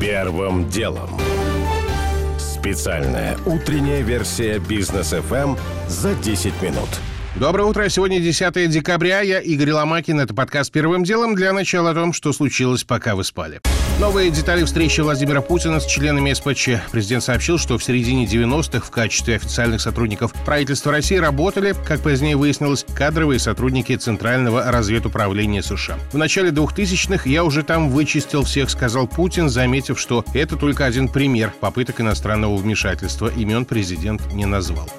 Первым делом. Специальная утренняя версия бизнес FM за 10 минут. Доброе утро. Сегодня 10 декабря. Я Игорь Ломакин. Это подкаст «Первым делом». Для начала о том, что случилось, пока вы спали. Новые детали встречи Владимира Путина с членами СПЧ. Президент сообщил, что в середине 90-х в качестве официальных сотрудников правительства России работали, как позднее выяснилось, кадровые сотрудники Центрального разведуправления США. В начале 2000-х я уже там вычистил всех, сказал Путин, заметив, что это только один пример попыток иностранного вмешательства. Имен президент не назвал.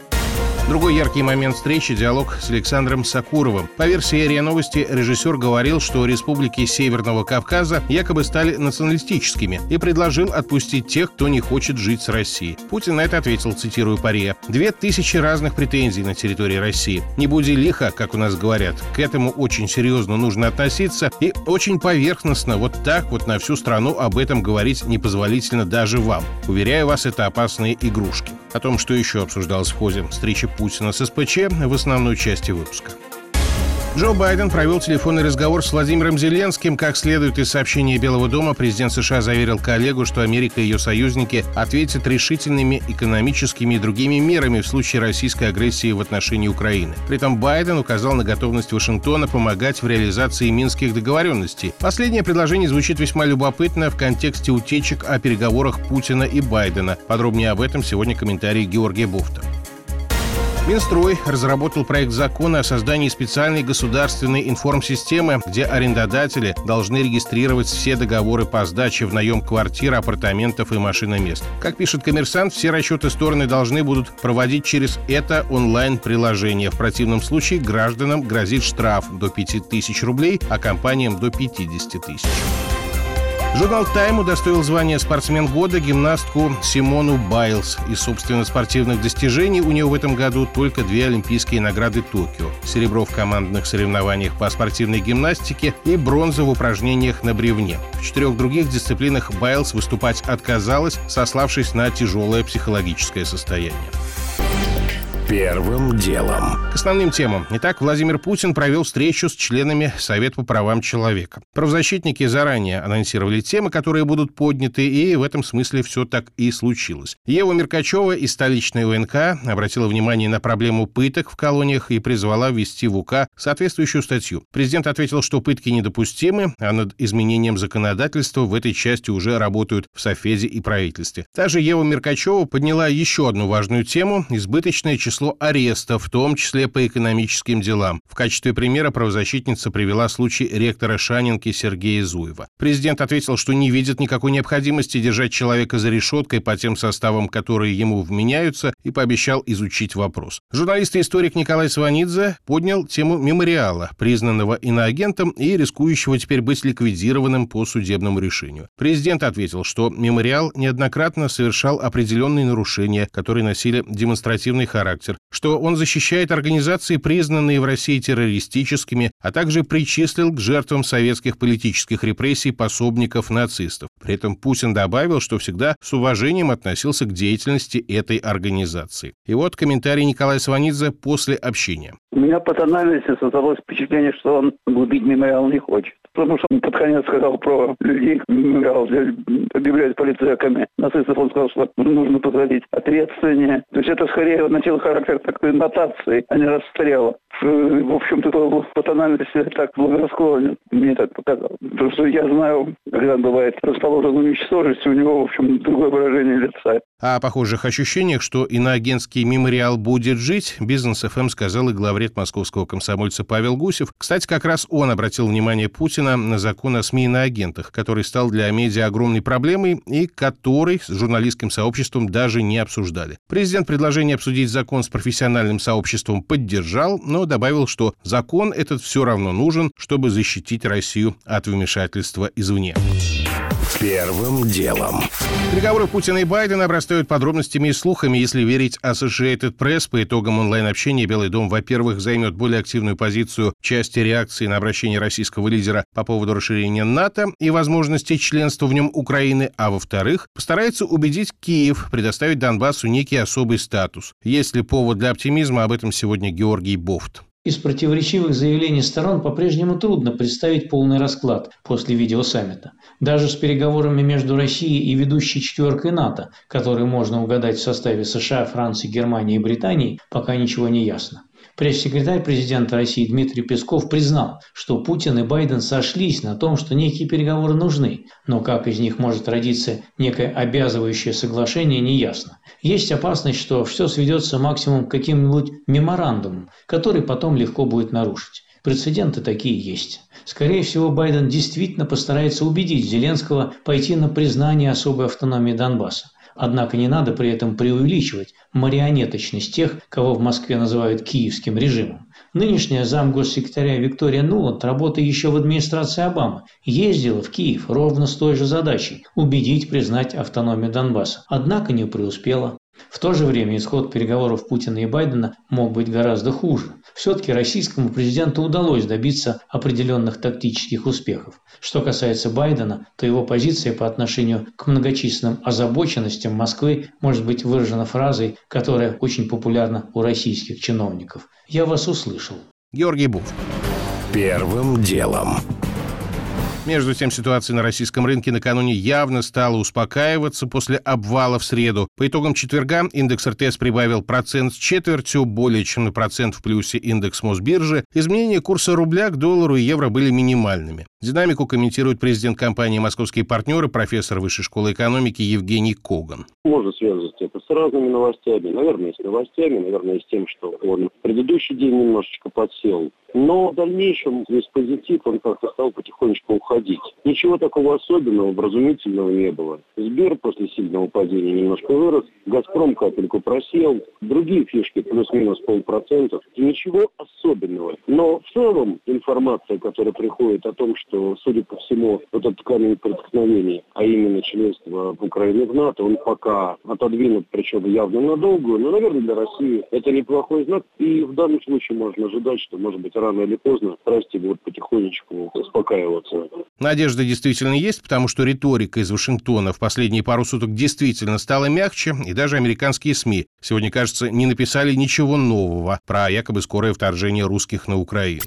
Другой яркий момент встречи – диалог с Александром Сакуровым. По версии РИА Новости, режиссер говорил, что республики Северного Кавказа якобы стали националистическими и предложил отпустить тех, кто не хочет жить с Россией. Путин на это ответил, цитирую Пария, «Две тысячи разных претензий на территории России. Не буди лихо, как у нас говорят. К этому очень серьезно нужно относиться и очень поверхностно, вот так вот на всю страну об этом говорить непозволительно даже вам. Уверяю вас, это опасные игрушки». О том, что еще обсуждалось в ходе встречи Путина с СПЧ, в основной части выпуска. Джо Байден провел телефонный разговор с Владимиром Зеленским. Как следует из сообщения Белого дома, президент США заверил коллегу, что Америка и ее союзники ответят решительными экономическими и другими мерами в случае российской агрессии в отношении Украины. При этом Байден указал на готовность Вашингтона помогать в реализации минских договоренностей. Последнее предложение звучит весьма любопытно в контексте утечек о переговорах Путина и Байдена. Подробнее об этом сегодня комментарий Георгия Буфта. Минстрой разработал проект закона о создании специальной государственной информсистемы, где арендодатели должны регистрировать все договоры по сдаче в наем квартир, апартаментов и машиномест. Как пишет коммерсант, все расчеты стороны должны будут проводить через это онлайн-приложение. В противном случае гражданам грозит штраф до 5000 рублей, а компаниям до 50 тысяч. Журнал «Тайм» удостоил звания «Спортсмен года» гимнастку Симону Байлз. Из, собственно, спортивных достижений у нее в этом году только две олимпийские награды Токио. Серебро в командных соревнованиях по спортивной гимнастике и бронза в упражнениях на бревне. В четырех других дисциплинах Байлз выступать отказалась, сославшись на тяжелое психологическое состояние. Первым делом. К основным темам. Итак, Владимир Путин провел встречу с членами Совета по правам человека. Правозащитники заранее анонсировали темы, которые будут подняты, и в этом смысле все так и случилось. Ева Меркачева из столичной УНК обратила внимание на проблему пыток в колониях и призвала ввести в УК соответствующую статью. Президент ответил, что пытки недопустимы, а над изменением законодательства в этой части уже работают в Софеде и правительстве. Также Ева Меркачева подняла еще одну важную тему – избыточное число число арестов, в том числе по экономическим делам. В качестве примера правозащитница привела случай ректора Шанинки Сергея Зуева. Президент ответил, что не видит никакой необходимости держать человека за решеткой по тем составам, которые ему вменяются, и пообещал изучить вопрос. Журналист и историк Николай Сванидзе поднял тему мемориала, признанного иноагентом и рискующего теперь быть ликвидированным по судебному решению. Президент ответил, что мемориал неоднократно совершал определенные нарушения, которые носили демонстративный характер характер, что он защищает организации, признанные в России террористическими, а также причислил к жертвам советских политических репрессий пособников нацистов. При этом Путин добавил, что всегда с уважением относился к деятельности этой организации. И вот комментарий Николая Сванидзе после общения. У меня по тональности создалось впечатление, что он губить мемориал не хочет. Потому что он под конец сказал про людей, мемориал объявляют полицейками. Нацистов он сказал, что нужно посадить ответственнее. То есть это скорее характер такой нотации, а не расстрела. В общем, такой по тональности так благосклонен. Мне так показалось. Потому что я знаю, когда бывает расположен уничтожить, у него, в общем, другое выражение лица. О похожих ощущениях, что иноагентский мемориал будет жить, Бизнес ФМ сказал и главред московского комсомольца Павел Гусев. Кстати, как раз он обратил внимание Путина на закон о СМИ иноагентах, который стал для медиа огромной проблемой и который с журналистским сообществом даже не обсуждали. Президент предложение обсудить закон с профессиональным сообществом поддержал, но добавил, что закон этот все равно нужен, чтобы защитить Россию от вмешательства извне. Первым делом. Переговоры Путина и Байдена обрастают подробностями и слухами. Если верить Associated Press, по итогам онлайн-общения Белый дом, во-первых, займет более активную позицию в части реакции на обращение российского лидера по поводу расширения НАТО и возможности членства в нем Украины, а во-вторых, постарается убедить Киев предоставить Донбассу некий особый статус. Есть ли повод для оптимизма, об этом сегодня Георгий Бофт. Из противоречивых заявлений сторон по-прежнему трудно представить полный расклад после видеосаммита. Даже с переговорами между Россией и ведущей четверкой НАТО, которые можно угадать в составе США, Франции, Германии и Британии, пока ничего не ясно. Пресс-секретарь президента России Дмитрий Песков признал, что Путин и Байден сошлись на том, что некие переговоры нужны, но как из них может родиться некое обязывающее соглашение, неясно. Есть опасность, что все сведется максимум к каким-нибудь меморандумам, который потом легко будет нарушить. Прецеденты такие есть. Скорее всего, Байден действительно постарается убедить Зеленского пойти на признание особой автономии Донбасса. Однако не надо при этом преувеличивать марионеточность тех, кого в Москве называют киевским режимом. Нынешняя замгоссекретаря Виктория Нуланд, работая еще в администрации Обамы, ездила в Киев ровно с той же задачей – убедить признать автономию Донбасса. Однако не преуспела. В то же время исход переговоров Путина и Байдена мог быть гораздо хуже. Все-таки российскому президенту удалось добиться определенных тактических успехов. Что касается Байдена, то его позиция по отношению к многочисленным озабоченностям Москвы может быть выражена фразой, которая очень популярна у российских чиновников. «Я вас услышал». Георгий Буф. Первым делом. Между тем, ситуация на российском рынке накануне явно стала успокаиваться после обвала в среду. По итогам четверга индекс РТС прибавил процент с четвертью, более чем на процент в плюсе индекс Мосбиржи. Изменения курса рубля к доллару и евро были минимальными. Динамику комментирует президент компании «Московские партнеры», профессор Высшей школы экономики Евгений Коган. Можно связывать это с разными новостями. Наверное, с новостями, наверное, с тем, что он в предыдущий день немножечко подсел. Но в дальнейшем весь позитив, он как-то стал потихонечку уходить. Ничего такого особенного, вразумительного не было. Сбер после сильного падения немножко вырос, Газпром капельку просел, другие фишки плюс-минус полпроцента. Ничего особенного. Но в целом информация, которая приходит о том, что, судя по всему, вот этот камень преткновения, а именно членство Украины в НАТО, он пока отодвинут, причем явно надолго, но, наверное, для России это неплохой знак. И в данном случае можно ожидать, что, может быть, рано или поздно страсти будут потихонечку успокаиваться. Надежда действительно есть, потому что риторика из Вашингтона в последние пару суток действительно стала мягче, и даже американские СМИ сегодня, кажется, не написали ничего нового про якобы скорое вторжение русских на Украину.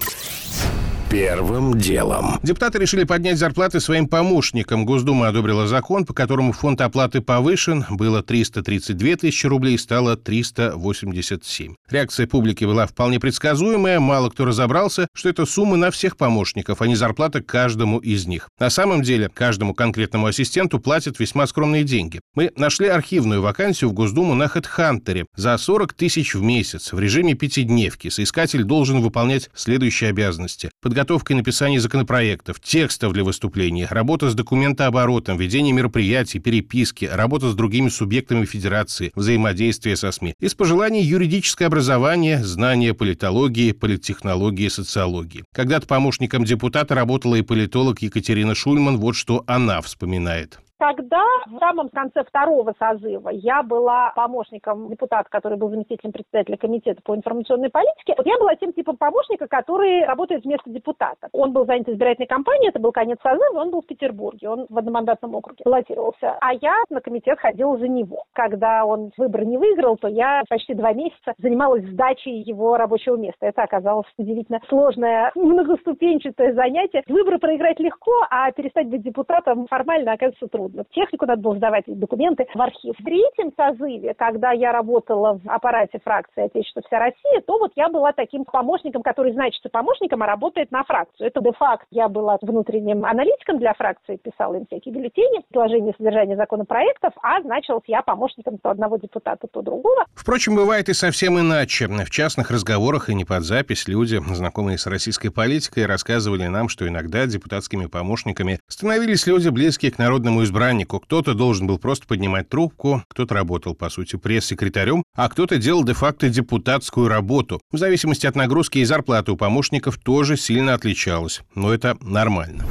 Первым делом. Депутаты решили поднять зарплаты своим помощникам. Госдума одобрила закон, по которому фонд оплаты повышен. Было 332 тысячи рублей, стало 387. Реакция публики была вполне предсказуемая. Мало кто разобрался, что это суммы на всех помощников, а не зарплата каждому из них. На самом деле, каждому конкретному ассистенту платят весьма скромные деньги. Мы нашли архивную вакансию в Госдуму на HeadHunter за 40 тысяч в месяц в режиме пятидневки. Соискатель должен выполнять следующие обязанности. Подготовка и написание законопроектов, текстов для выступлений, работа с документооборотом, ведение мероприятий, переписки, работа с другими субъектами Федерации, взаимодействие со СМИ. Из пожеланий юридическое образование, знания политологии, политтехнологии, социологии. Когда-то помощником депутата работала и политолог Екатерина Шульман, вот что она вспоминает. Тогда, в самом конце второго созыва, я была помощником депутата, который был заместителем председателя комитета по информационной политике. Вот я была тем типом помощника, который работает вместо депутата. Он был занят избирательной кампанией, это был конец созыва, он был в Петербурге, он в одномандатном округе баллотировался. А я на комитет ходила за него. Когда он выборы не выиграл, то я почти два месяца занималась сдачей его рабочего места. Это оказалось удивительно сложное, многоступенчатое занятие. Выборы проиграть легко, а перестать быть депутатом формально оказывается трудно. В технику надо было сдавать документы в архив. В третьем созыве, когда я работала в аппарате фракции «Отечество вся Россия», то вот я была таким помощником, который значится помощником, а работает на фракцию. Это де-факт. Я была внутренним аналитиком для фракции, писала им всякие бюллетени, изложение содержания законопроектов, а значилась я помощником то одного депутата, то другого. Впрочем, бывает и совсем иначе. В частных разговорах и не под запись люди, знакомые с российской политикой, рассказывали нам, что иногда депутатскими помощниками становились люди, близкие к народному избраннику избраннику. Кто-то должен был просто поднимать трубку, кто-то работал, по сути, пресс-секретарем, а кто-то делал де-факто депутатскую работу. В зависимости от нагрузки и зарплаты у помощников тоже сильно отличалась. Но это нормально.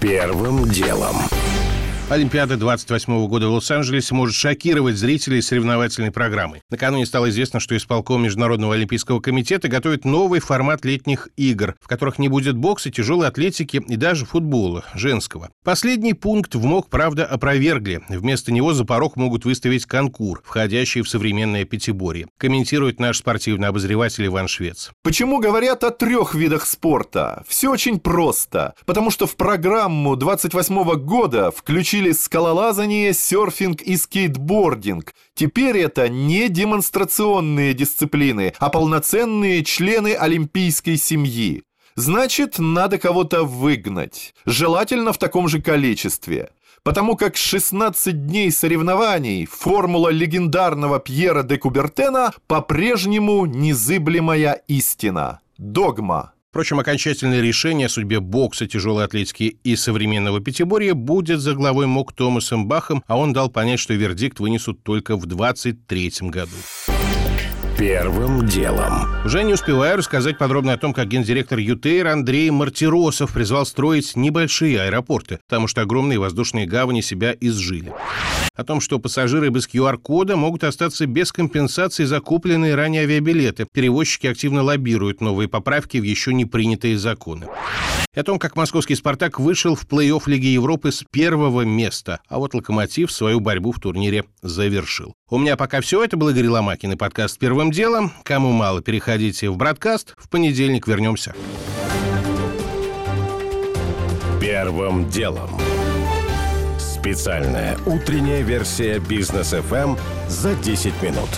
Первым делом. Олимпиада 28 года в Лос-Анджелесе может шокировать зрителей соревновательной программы. Накануне стало известно, что исполком Международного олимпийского комитета готовит новый формат летних игр, в которых не будет бокса, тяжелой атлетики и даже футбола женского. Последний пункт в МОК, правда, опровергли. Вместо него за порог могут выставить конкур, входящий в современное пятиборье. Комментирует наш спортивный обозреватель Иван Швец. Почему говорят о трех видах спорта? Все очень просто. Потому что в программу 28 года включили включили скалолазание, серфинг и скейтбординг. Теперь это не демонстрационные дисциплины, а полноценные члены олимпийской семьи. Значит, надо кого-то выгнать. Желательно в таком же количестве. Потому как 16 дней соревнований формула легендарного Пьера де Кубертена по-прежнему незыблемая истина. Догма. Впрочем, окончательное решение о судьбе бокса, тяжелой атлетики и современного пятиборья будет за главой МОК Томасом Бахом, а он дал понять, что вердикт вынесут только в 2023 году. Первым делом. Уже не успеваю рассказать подробно о том, как гендиректор ЮТЭЙР Андрей Мартиросов призвал строить небольшие аэропорты, потому что огромные воздушные гавани себя изжили. О том, что пассажиры без QR-кода могут остаться без компенсации за купленные ранее авиабилеты. Перевозчики активно лоббируют новые поправки в еще не принятые законы. И о том, как московский «Спартак» вышел в плей-офф Лиги Европы с первого места, а вот «Локомотив» свою борьбу в турнире завершил. У меня пока все. Это был Игорь Ломакин и подкаст «Первым делом». Кому мало, переходите в «Браткаст». В понедельник вернемся. Первым делом. Специальная утренняя версия «Бизнес-ФМ» за 10 минут.